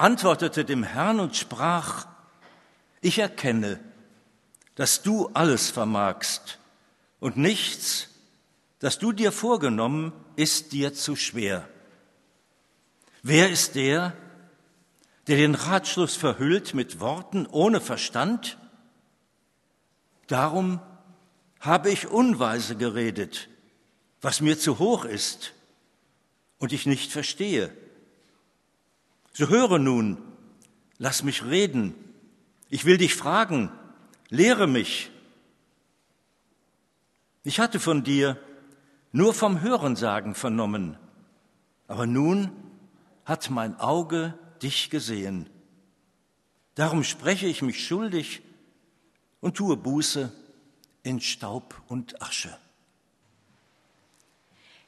antwortete dem Herrn und sprach, ich erkenne, dass du alles vermagst und nichts, das du dir vorgenommen, ist dir zu schwer. Wer ist der, der den Ratschluss verhüllt mit Worten ohne Verstand? Darum habe ich unweise geredet, was mir zu hoch ist und ich nicht verstehe. So höre nun, lass mich reden. Ich will dich fragen, lehre mich. Ich hatte von dir nur vom Hörensagen vernommen, aber nun hat mein Auge dich gesehen. Darum spreche ich mich schuldig und tue Buße in Staub und Asche.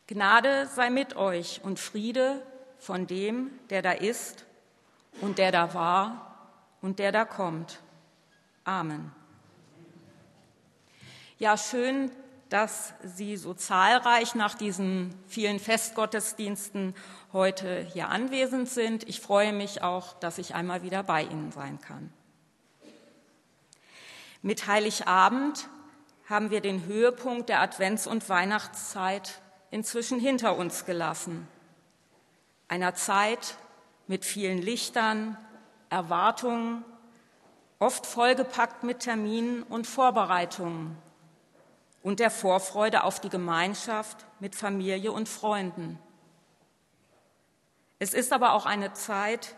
Gnade sei mit euch und Friede von dem, der da ist und der da war und der da kommt. Amen. Ja, schön, dass Sie so zahlreich nach diesen vielen Festgottesdiensten heute hier anwesend sind. Ich freue mich auch, dass ich einmal wieder bei Ihnen sein kann. Mit Heiligabend haben wir den Höhepunkt der Advents- und Weihnachtszeit inzwischen hinter uns gelassen einer Zeit mit vielen Lichtern, Erwartungen, oft vollgepackt mit Terminen und Vorbereitungen und der Vorfreude auf die Gemeinschaft mit Familie und Freunden. Es ist aber auch eine Zeit,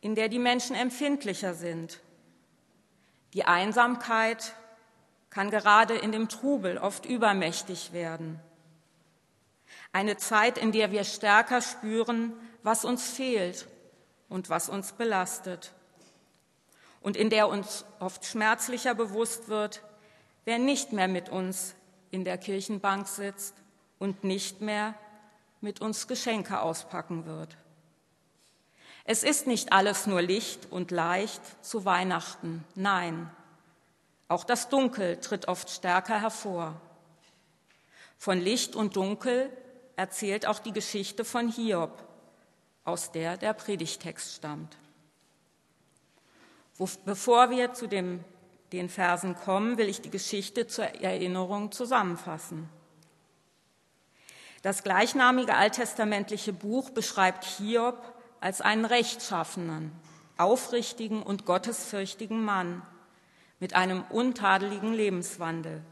in der die Menschen empfindlicher sind. Die Einsamkeit kann gerade in dem Trubel oft übermächtig werden. Eine Zeit, in der wir stärker spüren, was uns fehlt und was uns belastet. Und in der uns oft schmerzlicher bewusst wird, wer nicht mehr mit uns in der Kirchenbank sitzt und nicht mehr mit uns Geschenke auspacken wird. Es ist nicht alles nur Licht und leicht zu Weihnachten, nein, auch das Dunkel tritt oft stärker hervor. Von Licht und Dunkel erzählt auch die Geschichte von Hiob, aus der der Predigtext stammt. Bevor wir zu dem, den Versen kommen, will ich die Geschichte zur Erinnerung zusammenfassen. Das gleichnamige alttestamentliche Buch beschreibt Hiob als einen rechtschaffenen, aufrichtigen und gottesfürchtigen Mann mit einem untadeligen Lebenswandel.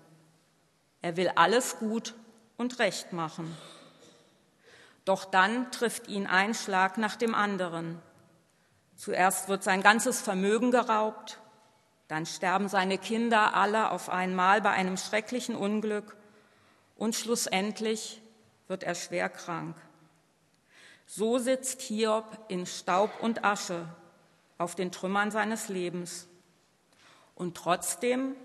Er will alles gut und recht machen. Doch dann trifft ihn ein Schlag nach dem anderen. Zuerst wird sein ganzes Vermögen geraubt, dann sterben seine Kinder alle auf einmal bei einem schrecklichen Unglück und schlussendlich wird er schwer krank. So sitzt Hiob in Staub und Asche auf den Trümmern seines Lebens. Und trotzdem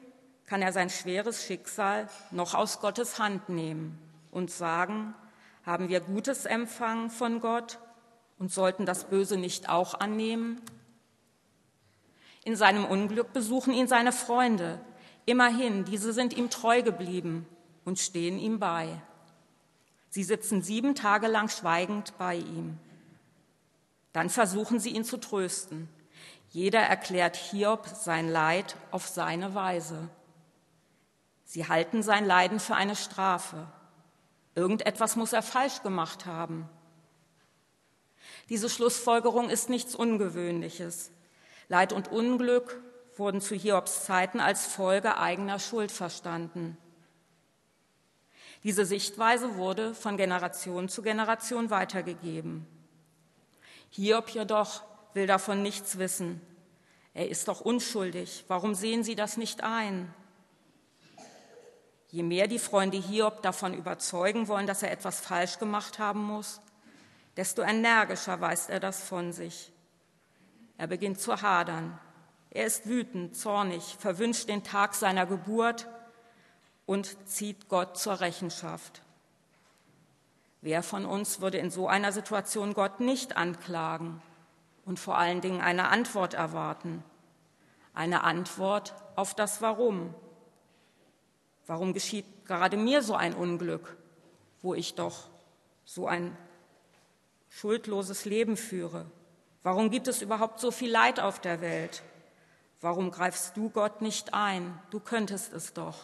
kann er sein schweres Schicksal noch aus Gottes Hand nehmen und sagen, haben wir Gutes empfangen von Gott und sollten das Böse nicht auch annehmen? In seinem Unglück besuchen ihn seine Freunde. Immerhin, diese sind ihm treu geblieben und stehen ihm bei. Sie sitzen sieben Tage lang schweigend bei ihm. Dann versuchen sie ihn zu trösten. Jeder erklärt Hiob sein Leid auf seine Weise. Sie halten sein Leiden für eine Strafe. Irgendetwas muss er falsch gemacht haben. Diese Schlussfolgerung ist nichts Ungewöhnliches. Leid und Unglück wurden zu Hiobs Zeiten als Folge eigener Schuld verstanden. Diese Sichtweise wurde von Generation zu Generation weitergegeben. Hiob jedoch will davon nichts wissen. Er ist doch unschuldig. Warum sehen Sie das nicht ein? Je mehr die Freunde Hiob davon überzeugen wollen, dass er etwas falsch gemacht haben muss, desto energischer weist er das von sich. Er beginnt zu hadern. Er ist wütend, zornig, verwünscht den Tag seiner Geburt und zieht Gott zur Rechenschaft. Wer von uns würde in so einer Situation Gott nicht anklagen und vor allen Dingen eine Antwort erwarten? Eine Antwort auf das Warum. Warum geschieht gerade mir so ein Unglück, wo ich doch so ein schuldloses Leben führe? Warum gibt es überhaupt so viel Leid auf der Welt? Warum greifst du Gott nicht ein? Du könntest es doch.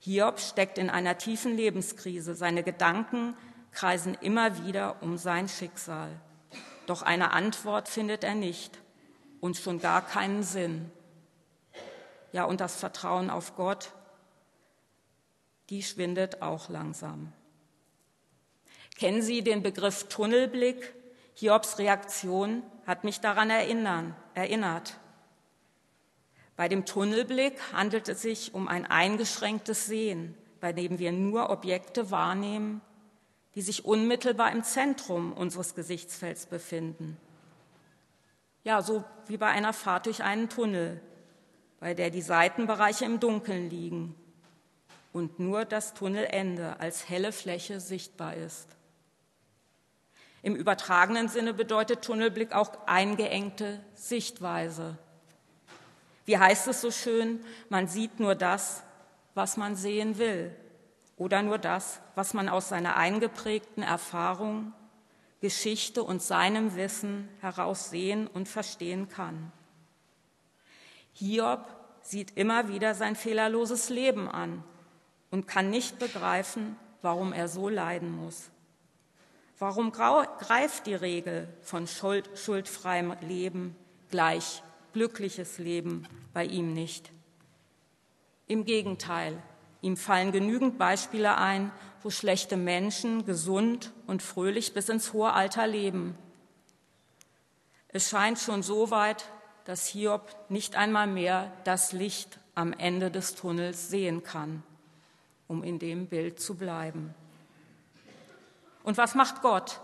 Hiob steckt in einer tiefen Lebenskrise. Seine Gedanken kreisen immer wieder um sein Schicksal. Doch eine Antwort findet er nicht und schon gar keinen Sinn. Ja, und das Vertrauen auf Gott, die schwindet auch langsam. Kennen Sie den Begriff Tunnelblick? Hiobs Reaktion hat mich daran erinnern, erinnert. Bei dem Tunnelblick handelt es sich um ein eingeschränktes Sehen, bei dem wir nur Objekte wahrnehmen, die sich unmittelbar im Zentrum unseres Gesichtsfelds befinden. Ja, so wie bei einer Fahrt durch einen Tunnel, bei der die Seitenbereiche im Dunkeln liegen und nur das Tunnelende als helle Fläche sichtbar ist. Im übertragenen Sinne bedeutet Tunnelblick auch eingeengte Sichtweise. Wie heißt es so schön, man sieht nur das, was man sehen will oder nur das, was man aus seiner eingeprägten Erfahrung, Geschichte und seinem Wissen heraus sehen und verstehen kann. Hiob sieht immer wieder sein fehlerloses Leben an und kann nicht begreifen, warum er so leiden muss. Warum greift die Regel von schuld, schuldfreiem Leben gleich glückliches Leben bei ihm nicht? Im Gegenteil, ihm fallen genügend Beispiele ein, wo schlechte Menschen gesund und fröhlich bis ins hohe Alter leben. Es scheint schon so weit, dass Hiob nicht einmal mehr das Licht am Ende des Tunnels sehen kann, um in dem Bild zu bleiben. Und was macht Gott?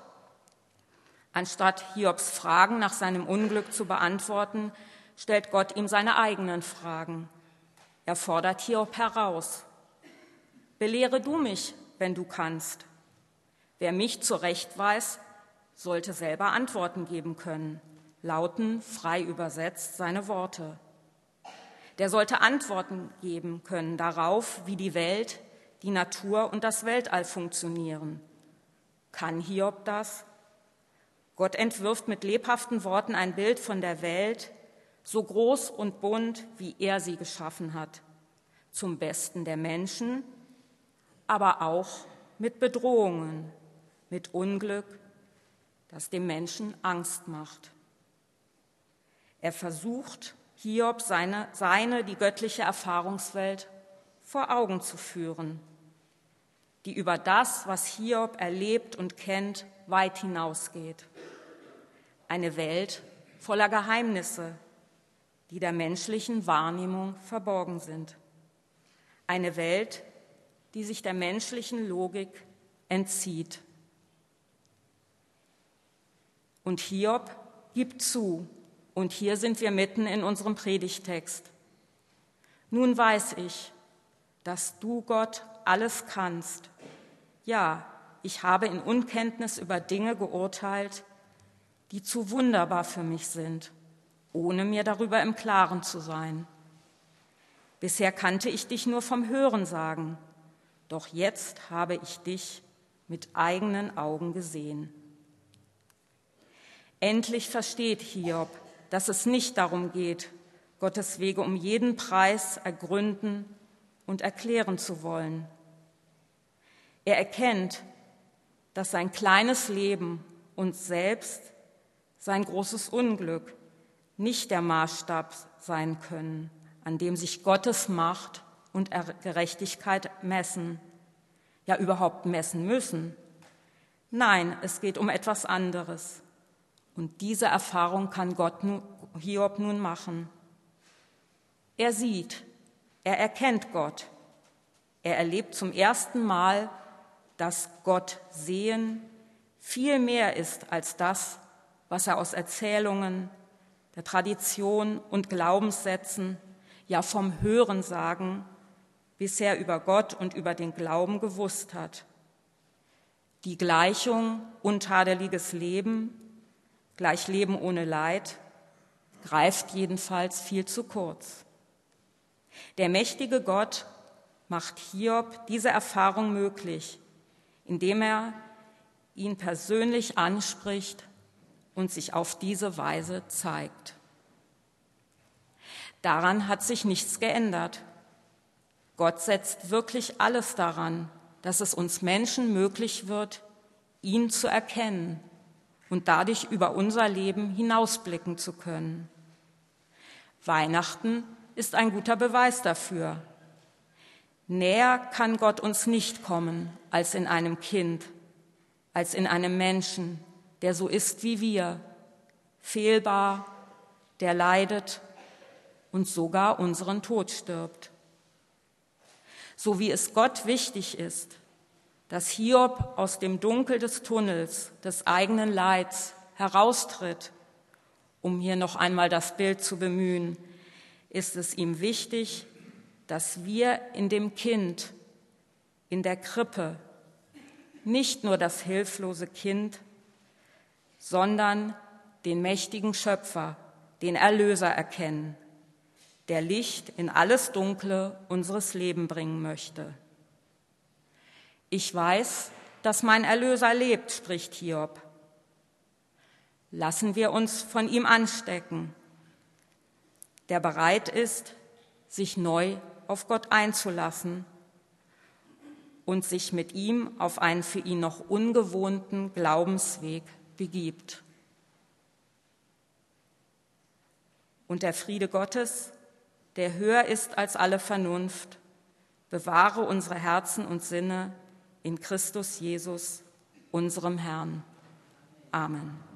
Anstatt Hiobs Fragen nach seinem Unglück zu beantworten, stellt Gott ihm seine eigenen Fragen. Er fordert Hiob heraus. Belehre du mich, wenn du kannst. Wer mich zurecht weiß, sollte selber Antworten geben können, lauten frei übersetzt seine Worte. Der sollte Antworten geben können darauf, wie die Welt, die Natur und das Weltall funktionieren kann Hiob das? Gott entwirft mit lebhaften Worten ein Bild von der Welt, so groß und bunt, wie er sie geschaffen hat, zum Besten der Menschen, aber auch mit Bedrohungen, mit Unglück, das dem Menschen Angst macht. Er versucht, Hiob seine, seine, die göttliche Erfahrungswelt vor Augen zu führen die über das, was Hiob erlebt und kennt, weit hinausgeht. Eine Welt voller Geheimnisse, die der menschlichen Wahrnehmung verborgen sind. Eine Welt, die sich der menschlichen Logik entzieht. Und Hiob gibt zu, und hier sind wir mitten in unserem Predigtext. Nun weiß ich, dass du, Gott, alles kannst ja, ich habe in Unkenntnis über Dinge geurteilt, die zu wunderbar für mich sind, ohne mir darüber im Klaren zu sein. Bisher kannte ich dich nur vom Hören sagen, doch jetzt habe ich dich mit eigenen Augen gesehen. Endlich versteht Hiob, dass es nicht darum geht, Gottes Wege um jeden Preis ergründen und erklären zu wollen. Er erkennt, dass sein kleines Leben und selbst sein großes Unglück nicht der Maßstab sein können, an dem sich Gottes Macht und Gerechtigkeit messen, ja überhaupt messen müssen. Nein, es geht um etwas anderes. Und diese Erfahrung kann Gott Hiob nun machen. Er sieht, er erkennt Gott. Er erlebt zum ersten Mal, dass Gott sehen viel mehr ist als das, was er aus Erzählungen, der Tradition und Glaubenssätzen, ja vom Hörensagen bisher über Gott und über den Glauben gewusst hat. Die Gleichung untadeliges Leben, gleich Leben ohne Leid, greift jedenfalls viel zu kurz. Der mächtige Gott macht Hiob diese Erfahrung möglich indem er ihn persönlich anspricht und sich auf diese Weise zeigt. Daran hat sich nichts geändert. Gott setzt wirklich alles daran, dass es uns Menschen möglich wird, ihn zu erkennen und dadurch über unser Leben hinausblicken zu können. Weihnachten ist ein guter Beweis dafür. Näher kann Gott uns nicht kommen als in einem Kind, als in einem Menschen, der so ist wie wir, fehlbar, der leidet und sogar unseren Tod stirbt. So wie es Gott wichtig ist, dass Hiob aus dem Dunkel des Tunnels des eigenen Leids heraustritt, um hier noch einmal das Bild zu bemühen, ist es ihm wichtig, dass wir in dem Kind, in der Krippe, nicht nur das hilflose Kind, sondern den mächtigen Schöpfer, den Erlöser erkennen, der Licht in alles Dunkle unseres Lebens bringen möchte. Ich weiß, dass mein Erlöser lebt, spricht Hiob. Lassen wir uns von ihm anstecken, der bereit ist, sich neu auf Gott einzulassen und sich mit ihm auf einen für ihn noch ungewohnten Glaubensweg begibt. Und der Friede Gottes, der höher ist als alle Vernunft, bewahre unsere Herzen und Sinne in Christus Jesus, unserem Herrn. Amen.